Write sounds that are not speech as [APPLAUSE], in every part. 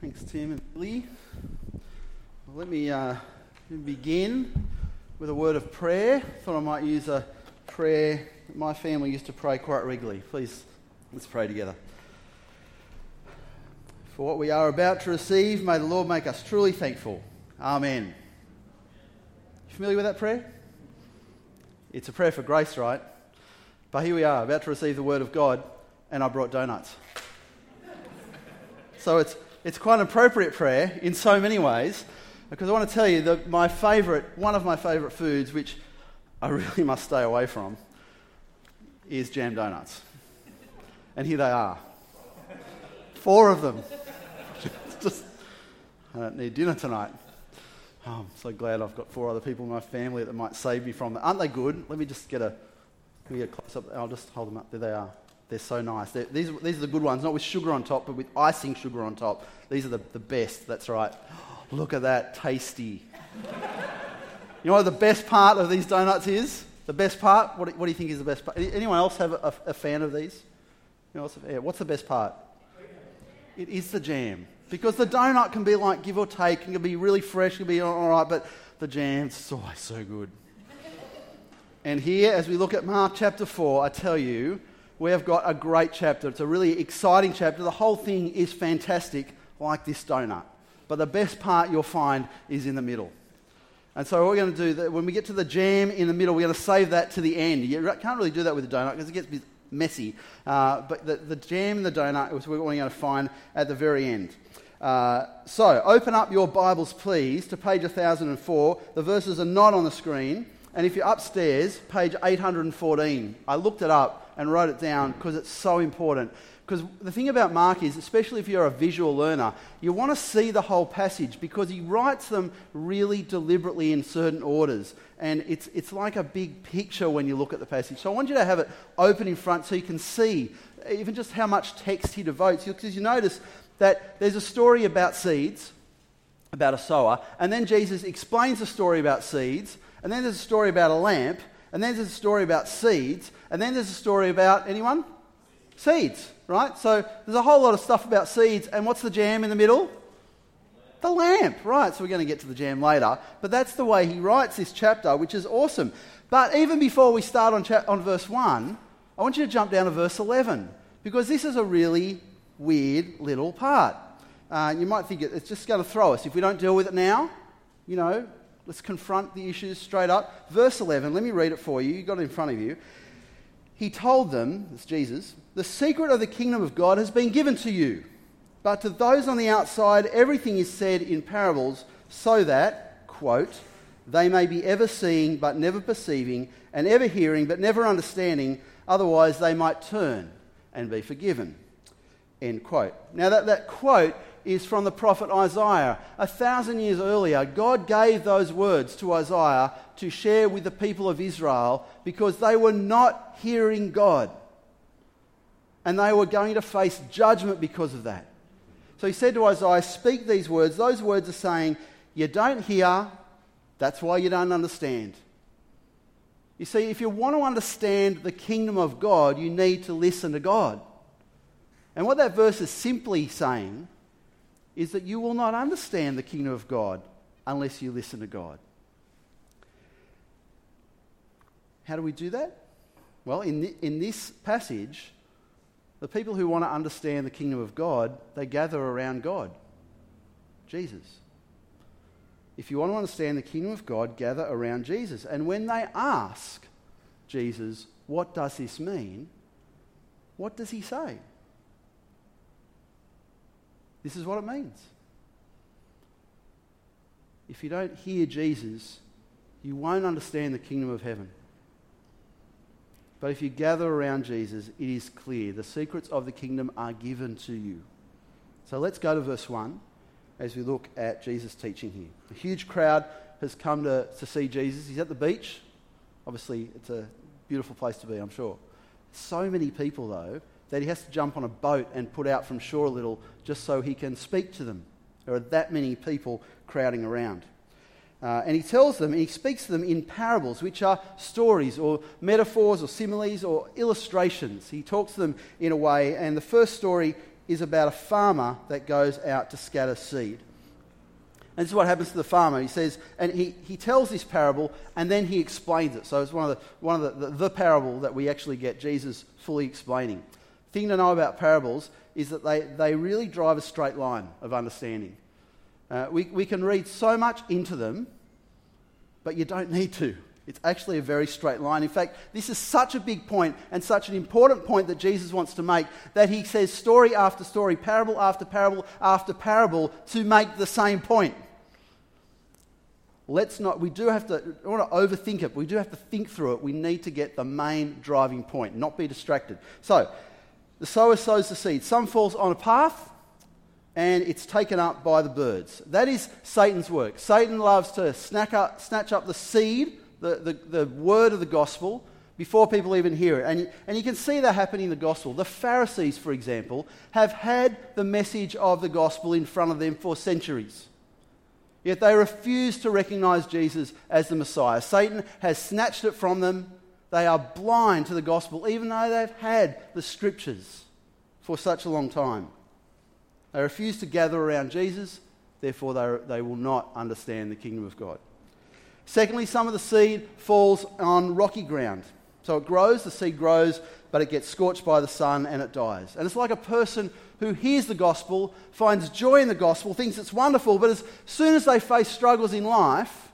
Thanks, Tim and Lee. Well, let me uh, begin with a word of prayer. Thought I might use a prayer my family used to pray quite regularly. Please, let's pray together. For what we are about to receive, may the Lord make us truly thankful. Amen. You familiar with that prayer? It's a prayer for grace, right? But here we are, about to receive the word of God, and I brought donuts. So it's it's quite an appropriate prayer in so many ways because I want to tell you that my favourite, one of my favourite foods, which I really [LAUGHS] must stay away from, is jam donuts. And here they are. Four of them. [LAUGHS] Just, I don't need dinner tonight. Oh, I'm so glad I've got four other people in my family that might save me from that. Aren't they good? Let me just get a, let me get a close up. I'll just hold them up. There they are. They're so nice. They're, these, these are the good ones, not with sugar on top, but with icing sugar on top. These are the, the best. That's right. [GASPS] Look at that. Tasty. [LAUGHS] you know what the best part of these donuts is? The best part? What, what do you think is the best part? Anyone else have a, a, fan of these? Yeah, what's the best part? It is the jam. Because the donut can be like give or take, it can be really fresh, it can be all right, but the jam's oh, always so good. and here, as we look at Mark chapter 4, I tell you, we have got a great chapter. It's a really exciting chapter. The whole thing is fantastic, like this donut. But the best part you'll find is in the middle. And so, what we're going to do, that when we get to the jam in the middle, we're going to save that to the end. You can't really do that with a donut because it gets messy. Uh, but the, the jam and the donut is what we're going to find at the very end. Uh, so, open up your Bibles, please, to page 1004. The verses are not on the screen. And if you're upstairs, page 814. I looked it up and wrote it down because it's so important. Because the thing about Mark is, especially if you're a visual learner, you want to see the whole passage because he writes them really deliberately in certain orders. And it's, it's like a big picture when you look at the passage. So I want you to have it open in front so you can see even just how much text he devotes. Because you notice that there's a story about seeds, about a sower, and then Jesus explains the story about seeds, and then there's a story about a lamp, and then there's a story about seeds, and then there's a story about anyone? Seeds, right? So there's a whole lot of stuff about seeds, and what's the jam in the middle? The lamp, right? So we're going to get to the jam later, but that's the way he writes this chapter, which is awesome. But even before we start on, cha- on verse 1, I want you to jump down to verse 11, because this is a really weird little part. Uh, you might think it's just going to throw us. If we don't deal with it now, you know, let's confront the issues straight up. Verse 11, let me read it for you. You've got it in front of you. He told them, it's Jesus, the secret of the kingdom of God has been given to you. But to those on the outside, everything is said in parables so that, quote, they may be ever seeing but never perceiving, and ever hearing but never understanding, otherwise they might turn and be forgiven. End quote. Now, that, that quote is from the prophet Isaiah. A thousand years earlier, God gave those words to Isaiah to share with the people of Israel because they were not hearing God. And they were going to face judgment because of that. So he said to Isaiah, Speak these words. Those words are saying, You don't hear, that's why you don't understand. You see, if you want to understand the kingdom of God, you need to listen to God. And what that verse is simply saying is that you will not understand the kingdom of God unless you listen to God. How do we do that? Well, in, the, in this passage, the people who want to understand the kingdom of God, they gather around God, Jesus. If you want to understand the kingdom of God, gather around Jesus. And when they ask Jesus, what does this mean? What does he say? This is what it means. If you don't hear Jesus, you won't understand the kingdom of heaven. But if you gather around Jesus, it is clear the secrets of the kingdom are given to you. So let's go to verse 1 as we look at Jesus' teaching here. A huge crowd has come to, to see Jesus. He's at the beach. Obviously, it's a beautiful place to be, I'm sure. So many people, though, that he has to jump on a boat and put out from shore a little just so he can speak to them. There are that many people crowding around. Uh, and he tells them, and he speaks to them in parables, which are stories or metaphors or similes or illustrations. He talks to them in a way, and the first story is about a farmer that goes out to scatter seed. And this is what happens to the farmer. He says, and he, he tells this parable and then he explains it. So it's one of the, one of the, the, the parable that we actually get Jesus fully explaining. Thing to know about parables is that they, they really drive a straight line of understanding. Uh, we, we can read so much into them, but you don't need to. It's actually a very straight line. In fact, this is such a big point and such an important point that Jesus wants to make that he says story after story, parable after parable after parable to make the same point. Let's not, we do have to, I want to overthink it. We do have to think through it. We need to get the main driving point, not be distracted. So, the sower sows the seed. Some falls on a path, and it's taken up by the birds. That is Satan's work. Satan loves to snatch up, snatch up the seed, the, the, the word of the gospel, before people even hear it. And, and you can see that happening in the gospel. The Pharisees, for example, have had the message of the gospel in front of them for centuries. Yet they refuse to recognize Jesus as the Messiah. Satan has snatched it from them. They are blind to the gospel, even though they've had the scriptures for such a long time. They refuse to gather around Jesus, therefore, they, they will not understand the kingdom of God. Secondly, some of the seed falls on rocky ground. So it grows, the seed grows, but it gets scorched by the sun and it dies. And it's like a person who hears the gospel, finds joy in the gospel, thinks it's wonderful, but as soon as they face struggles in life,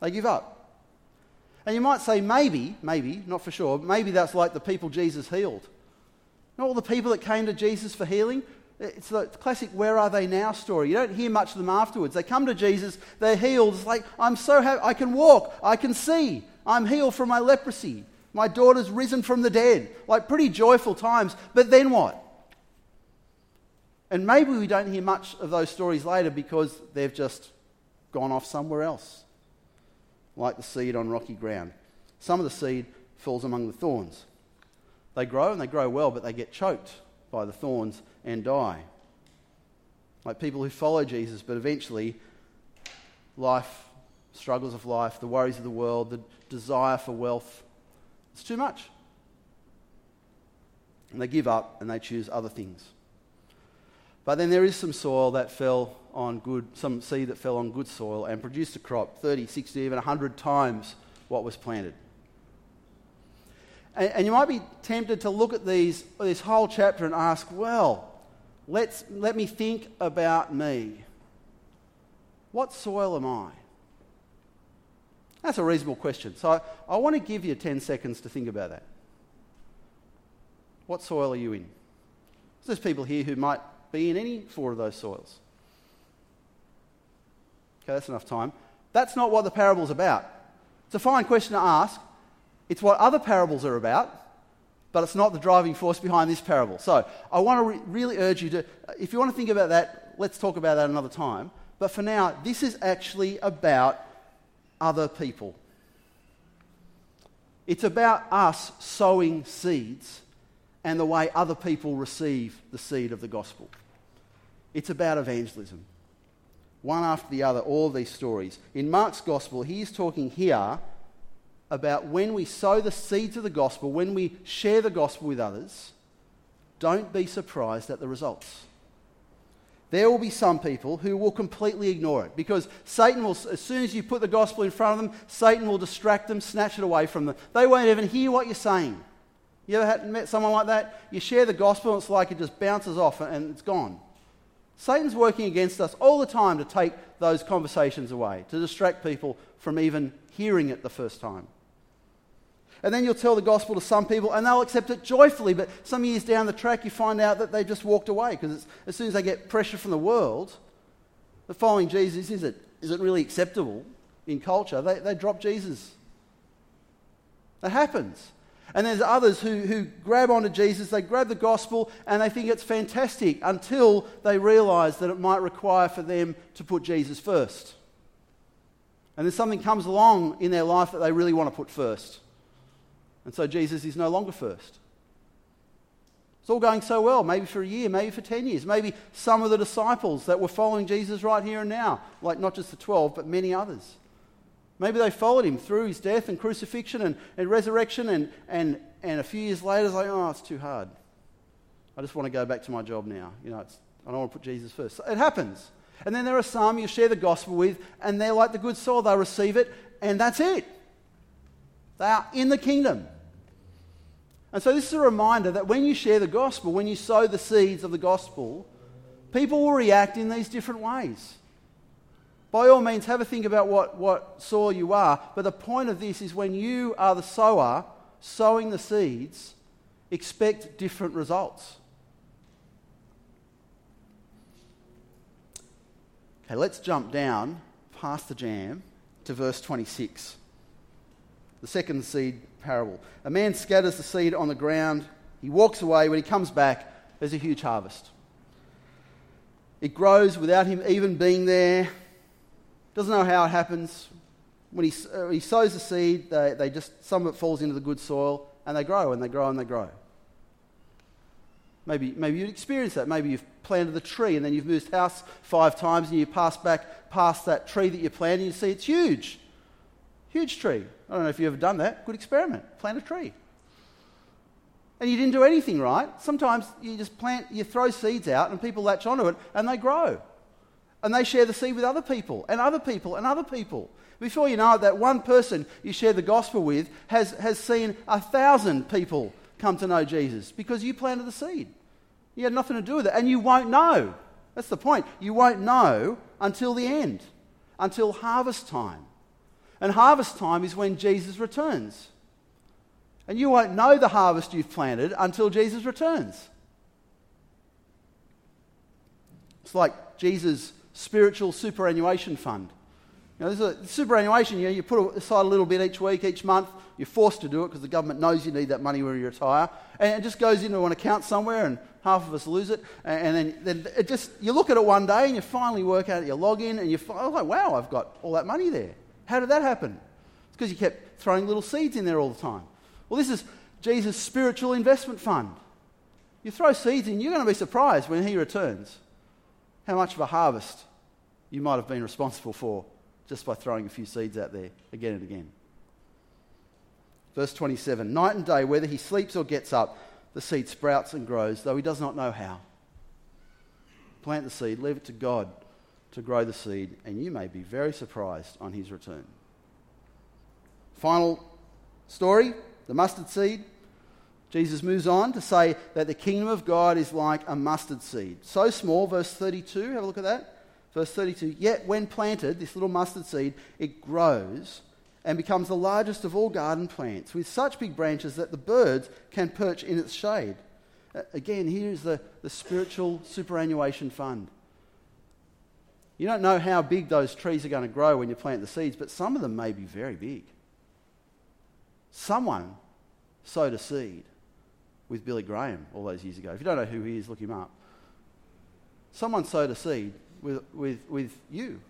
they give up. And you might say, maybe, maybe, not for sure, maybe that's like the people Jesus healed. Not all the people that came to Jesus for healing, it's the classic where are they now story. You don't hear much of them afterwards. They come to Jesus, they're healed. It's like, I'm so happy. I can walk, I can see, I'm healed from my leprosy. My daughter's risen from the dead. Like pretty joyful times. But then what? And maybe we don't hear much of those stories later because they've just gone off somewhere else, like the seed on rocky ground. Some of the seed falls among the thorns. They grow and they grow well, but they get choked by the thorns and die. Like people who follow Jesus, but eventually life, struggles of life, the worries of the world, the desire for wealth, it's too much. And they give up and they choose other things. But then there is some soil that fell on good, some seed that fell on good soil and produced a crop 30, 60, even 100 times what was planted. And, and you might be tempted to look at these, this whole chapter and ask, well, let's, let me think about me. What soil am I? That's a reasonable question. So I, I want to give you 10 seconds to think about that. What soil are you in? There's people here who might be in any four of those soils. Okay, that's enough time. That's not what the parable's about. It's a fine question to ask, it's what other parables are about, but it's not the driving force behind this parable. So I want to re- really urge you to, if you want to think about that, let's talk about that another time. But for now, this is actually about other people. It's about us sowing seeds and the way other people receive the seed of the gospel. It's about evangelism. One after the other, all these stories. In Mark's gospel, he's talking here about when we sow the seeds of the gospel, when we share the gospel with others, don't be surprised at the results. There will be some people who will completely ignore it because Satan will, as soon as you put the gospel in front of them, Satan will distract them, snatch it away from them. They won't even hear what you're saying. You ever had, met someone like that? You share the gospel and it's like it just bounces off and it's gone. Satan's working against us all the time to take those conversations away, to distract people from even hearing it the first time. And then you'll tell the gospel to some people and they'll accept it joyfully, but some years down the track you find out that they just walked away because as soon as they get pressure from the world, the following Jesus isn't, isn't really acceptable in culture, they, they drop Jesus. That happens. And there's others who, who grab onto Jesus, they grab the gospel, and they think it's fantastic until they realize that it might require for them to put Jesus first. And then something comes along in their life that they really want to put first. And so Jesus is no longer first. It's all going so well, maybe for a year, maybe for 10 years. Maybe some of the disciples that were following Jesus right here and now, like not just the 12, but many others. Maybe they followed him through his death and crucifixion and, and resurrection, and, and, and a few years later, it's like, oh, it's too hard. I just want to go back to my job now. You know, I don't want to put Jesus first. So it happens. And then there are some you share the gospel with, and they're like the good soil. They receive it, and that's it. They are in the kingdom. And so this is a reminder that when you share the gospel, when you sow the seeds of the gospel, people will react in these different ways. By all means, have a think about what, what soil you are. But the point of this is when you are the sower, sowing the seeds, expect different results. Okay, let's jump down past the jam to verse 26. The second seed parable. A man scatters the seed on the ground. He walks away. When he comes back, there's a huge harvest. It grows without him even being there. Doesn't know how it happens. When he, uh, he sows the seed, they, they just, some of it falls into the good soil and they grow and they grow and they grow. Maybe, maybe you've experienced that. Maybe you've planted the tree and then you've moved house five times and you pass back past that tree that you planted and you see it's huge. Huge tree. I don't know if you've ever done that. Good experiment. Plant a tree. And you didn't do anything right. Sometimes you just plant, you throw seeds out and people latch onto it and they grow. And they share the seed with other people and other people and other people. Before you know it, that one person you share the gospel with has, has seen a thousand people come to know Jesus because you planted the seed. You had nothing to do with it, and you won't know. That's the point. You won't know until the end, until harvest time. And harvest time is when Jesus returns. And you won't know the harvest you've planted until Jesus returns. It's like Jesus' spiritual superannuation fund. You know, there's a superannuation, you, know, you put aside a little bit each week, each month. You're forced to do it because the government knows you need that money when you retire. And it just goes into an account somewhere, and half of us lose it. And then, then it just, you look at it one day and you finally work out, you log in, and you find, oh, like, wow, I've got all that money there. How did that happen? It's because you kept throwing little seeds in there all the time. Well, this is Jesus' spiritual investment fund. You throw seeds in, you're going to be surprised when he returns how much of a harvest you might have been responsible for just by throwing a few seeds out there again and again. Verse 27 Night and day, whether he sleeps or gets up, the seed sprouts and grows, though he does not know how. Plant the seed, leave it to God to grow the seed, and you may be very surprised on his return. Final story the mustard seed. Jesus moves on to say that the kingdom of God is like a mustard seed. So small, verse 32, have a look at that. Verse 32 Yet when planted, this little mustard seed, it grows and becomes the largest of all garden plants, with such big branches that the birds can perch in its shade. Again, here's the, the spiritual superannuation fund. You don't know how big those trees are going to grow when you plant the seeds, but some of them may be very big. Someone sowed a seed with Billy Graham all those years ago. If you don't know who he is, look him up. Someone sowed a seed with, with, with you.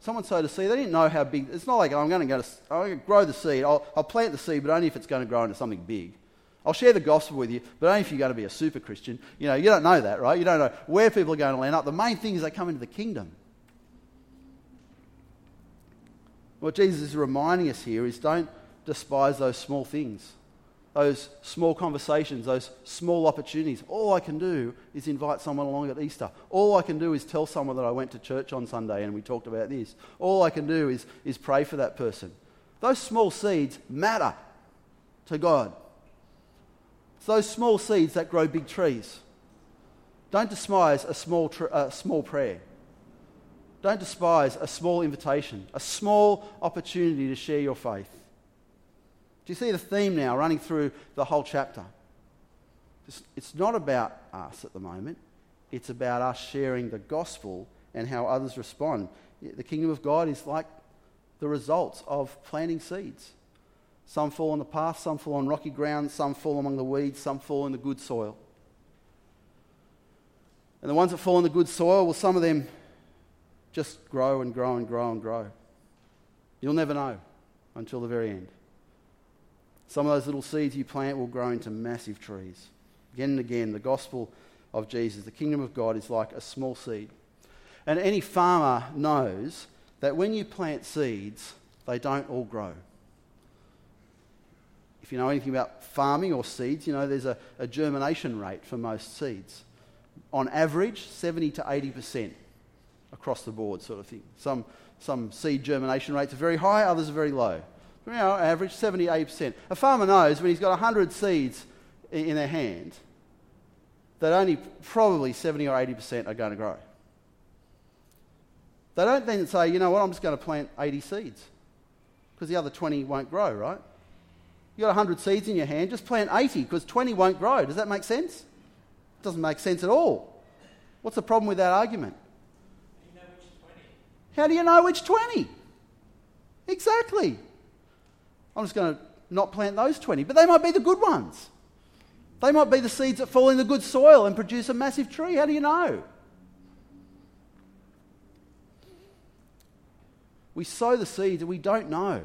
Someone sowed a seed. They didn't know how big. It's not like I'm going to go to I'm going to grow the seed. I'll, I'll plant the seed, but only if it's going to grow into something big. I'll share the gospel with you, but only if you're going to be a super Christian. You know, you don't know that, right? You don't know where people are going to land up. The main thing is they come into the kingdom. What Jesus is reminding us here is don't despise those small things those small conversations, those small opportunities. All I can do is invite someone along at Easter. All I can do is tell someone that I went to church on Sunday and we talked about this. All I can do is, is pray for that person. Those small seeds matter to God. It's those small seeds that grow big trees. Don't despise a small, tr- a small prayer. Don't despise a small invitation, a small opportunity to share your faith. Do you see the theme now running through the whole chapter? It's not about us at the moment, it's about us sharing the gospel and how others respond. The kingdom of God is like the results of planting seeds. Some fall on the path, some fall on rocky ground, some fall among the weeds, some fall in the good soil. And the ones that fall in the good soil, well, some of them just grow and grow and grow and grow. You'll never know until the very end. Some of those little seeds you plant will grow into massive trees. Again and again, the gospel of Jesus, the kingdom of God, is like a small seed. And any farmer knows that when you plant seeds, they don't all grow. if you know anything about farming or seeds, you know there's a, a germination rate for most seeds. On average, 70 to 80% across the board, sort of thing. Some, some seed germination rates are very high, others are very low. You know, average 70 80%. A farmer knows when he's got 100 seeds in their hand that only probably 70 or 80% are going to grow. They don't then say, you know what, I'm just going to plant 80 seeds because the other 20 won't grow, right? You've got 100 seeds in your hand, just plant 80 because 20 won't grow. Does that make sense? It doesn't make sense at all. What's the problem with that argument? How do you know which 20? Exactly. I'm just going to not plant those 20, but they might be the good ones. They might be the seeds that fall in the good soil and produce a massive tree. How do you know? We sow the seeds and we don't know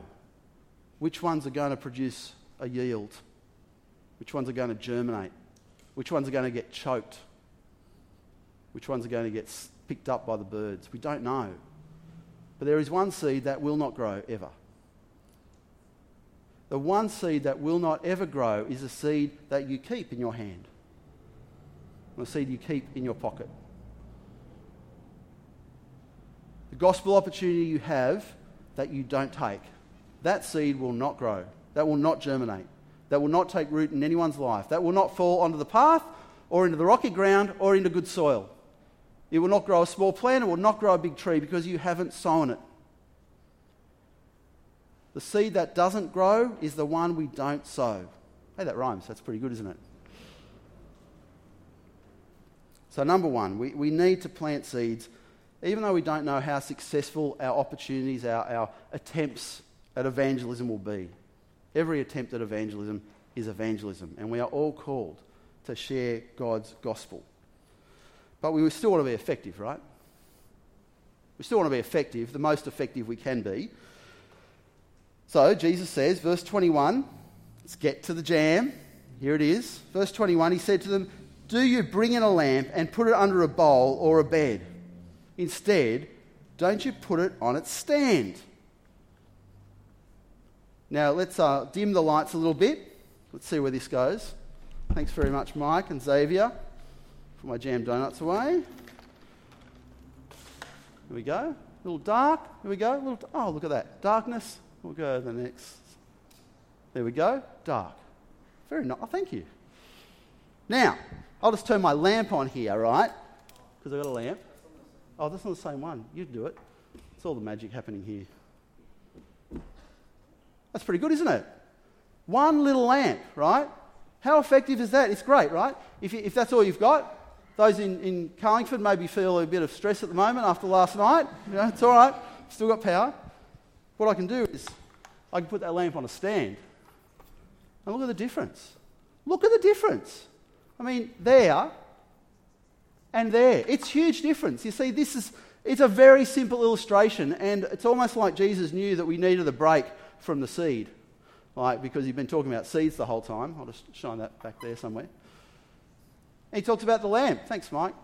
which ones are going to produce a yield, which ones are going to germinate, which ones are going to get choked, which ones are going to get picked up by the birds. We don't know. But there is one seed that will not grow ever. The one seed that will not ever grow is a seed that you keep in your hand, a seed you keep in your pocket. The gospel opportunity you have that you don't take, that seed will not grow, that will not germinate, that will not take root in anyone's life, that will not fall onto the path or into the rocky ground or into good soil. It will not grow a small plant, it will not grow a big tree because you haven't sown it. The seed that doesn't grow is the one we don't sow. Hey, that rhymes. That's pretty good, isn't it? So, number one, we, we need to plant seeds, even though we don't know how successful our opportunities, our, our attempts at evangelism will be. Every attempt at evangelism is evangelism, and we are all called to share God's gospel. But we still want to be effective, right? We still want to be effective, the most effective we can be. So Jesus says, verse 21, let's get to the jam. Here it is. Verse 21, he said to them, Do you bring in a lamp and put it under a bowl or a bed? Instead, don't you put it on its stand? Now, let's uh, dim the lights a little bit. Let's see where this goes. Thanks very much, Mike and Xavier. for my jam donuts away. Here we go. A little dark. Here we go. A Little, oh, look at that. Darkness. We'll go to the next. There we go. Dark. Very nice. Oh, thank you. Now, I'll just turn my lamp on here, right? Because I've got a lamp. Oh, that's not the same one. You do it. It's all the magic happening here. That's pretty good, isn't it? One little lamp, right? How effective is that? It's great, right? If, if that's all you've got, those in, in Carlingford maybe feel a bit of stress at the moment after last night. You know, it's all right. Still got power. What I can do is I can put that lamp on a stand. And look at the difference. Look at the difference. I mean, there and there. It's huge difference. You see, this is it's a very simple illustration, and it's almost like Jesus knew that we needed a break from the seed. Like, because he'd been talking about seeds the whole time. I'll just shine that back there somewhere. And he talks about the lamp. Thanks, Mike.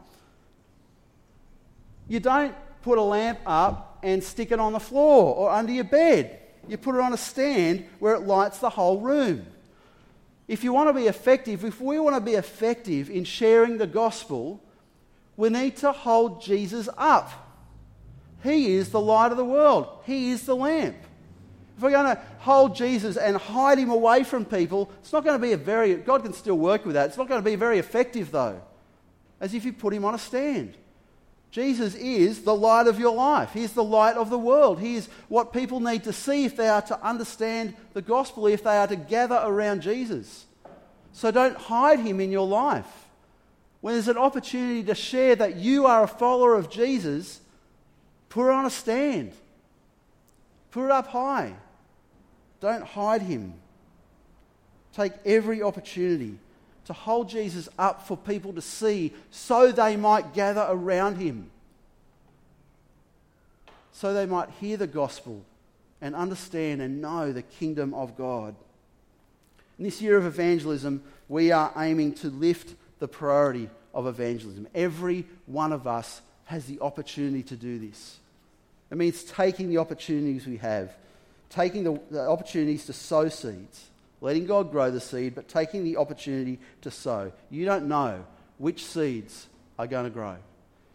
You don't put a lamp up and stick it on the floor or under your bed. You put it on a stand where it lights the whole room. If you want to be effective, if we want to be effective in sharing the gospel, we need to hold Jesus up. He is the light of the world, He is the lamp. If we're going to hold Jesus and hide him away from people, it's not going to be a very, God can still work with that. It's not going to be very effective though, as if you put him on a stand. Jesus is the light of your life. He's the light of the world. He is what people need to see if they are to understand the gospel, if they are to gather around Jesus. So don't hide him in your life. When there's an opportunity to share that you are a follower of Jesus, put it on a stand. Put it up high. Don't hide him. Take every opportunity to hold Jesus up for people to see so they might gather around him, so they might hear the gospel and understand and know the kingdom of God. In this year of evangelism, we are aiming to lift the priority of evangelism. Every one of us has the opportunity to do this. It means taking the opportunities we have, taking the, the opportunities to sow seeds letting God grow the seed, but taking the opportunity to sow. You don't know which seeds are going to grow.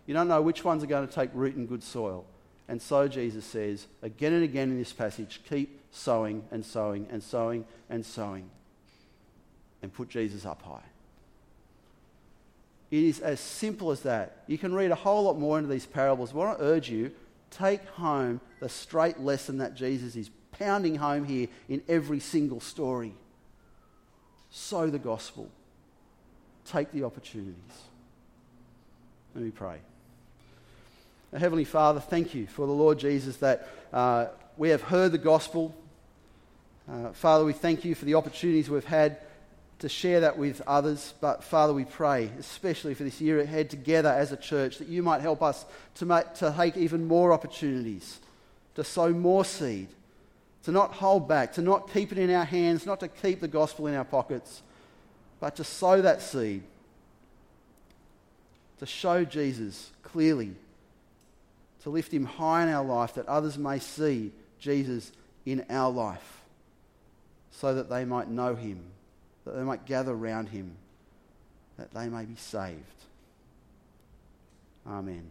You don't know which ones are going to take root in good soil. And so Jesus says again and again in this passage keep sowing and sowing and sowing and sowing. And put Jesus up high. It is as simple as that. You can read a whole lot more into these parables. But I want to urge you take home the straight lesson that Jesus is pounding home here in every single story. Sow the gospel, take the opportunities. Let me pray. Heavenly Father, thank you for the Lord Jesus that uh, we have heard the gospel. Uh, Father, we thank you for the opportunities we've had to share that with others. But Father, we pray, especially for this year ahead together as a church, that you might help us to, make, to take even more opportunities, to sow more seed, to not hold back, to not keep it in our hands, not to keep the gospel in our pockets, but to sow that seed, to show Jesus clearly, to lift him high in our life, that others may see Jesus in our life, so that they might know him that they might gather round him, that they may be saved. Amen.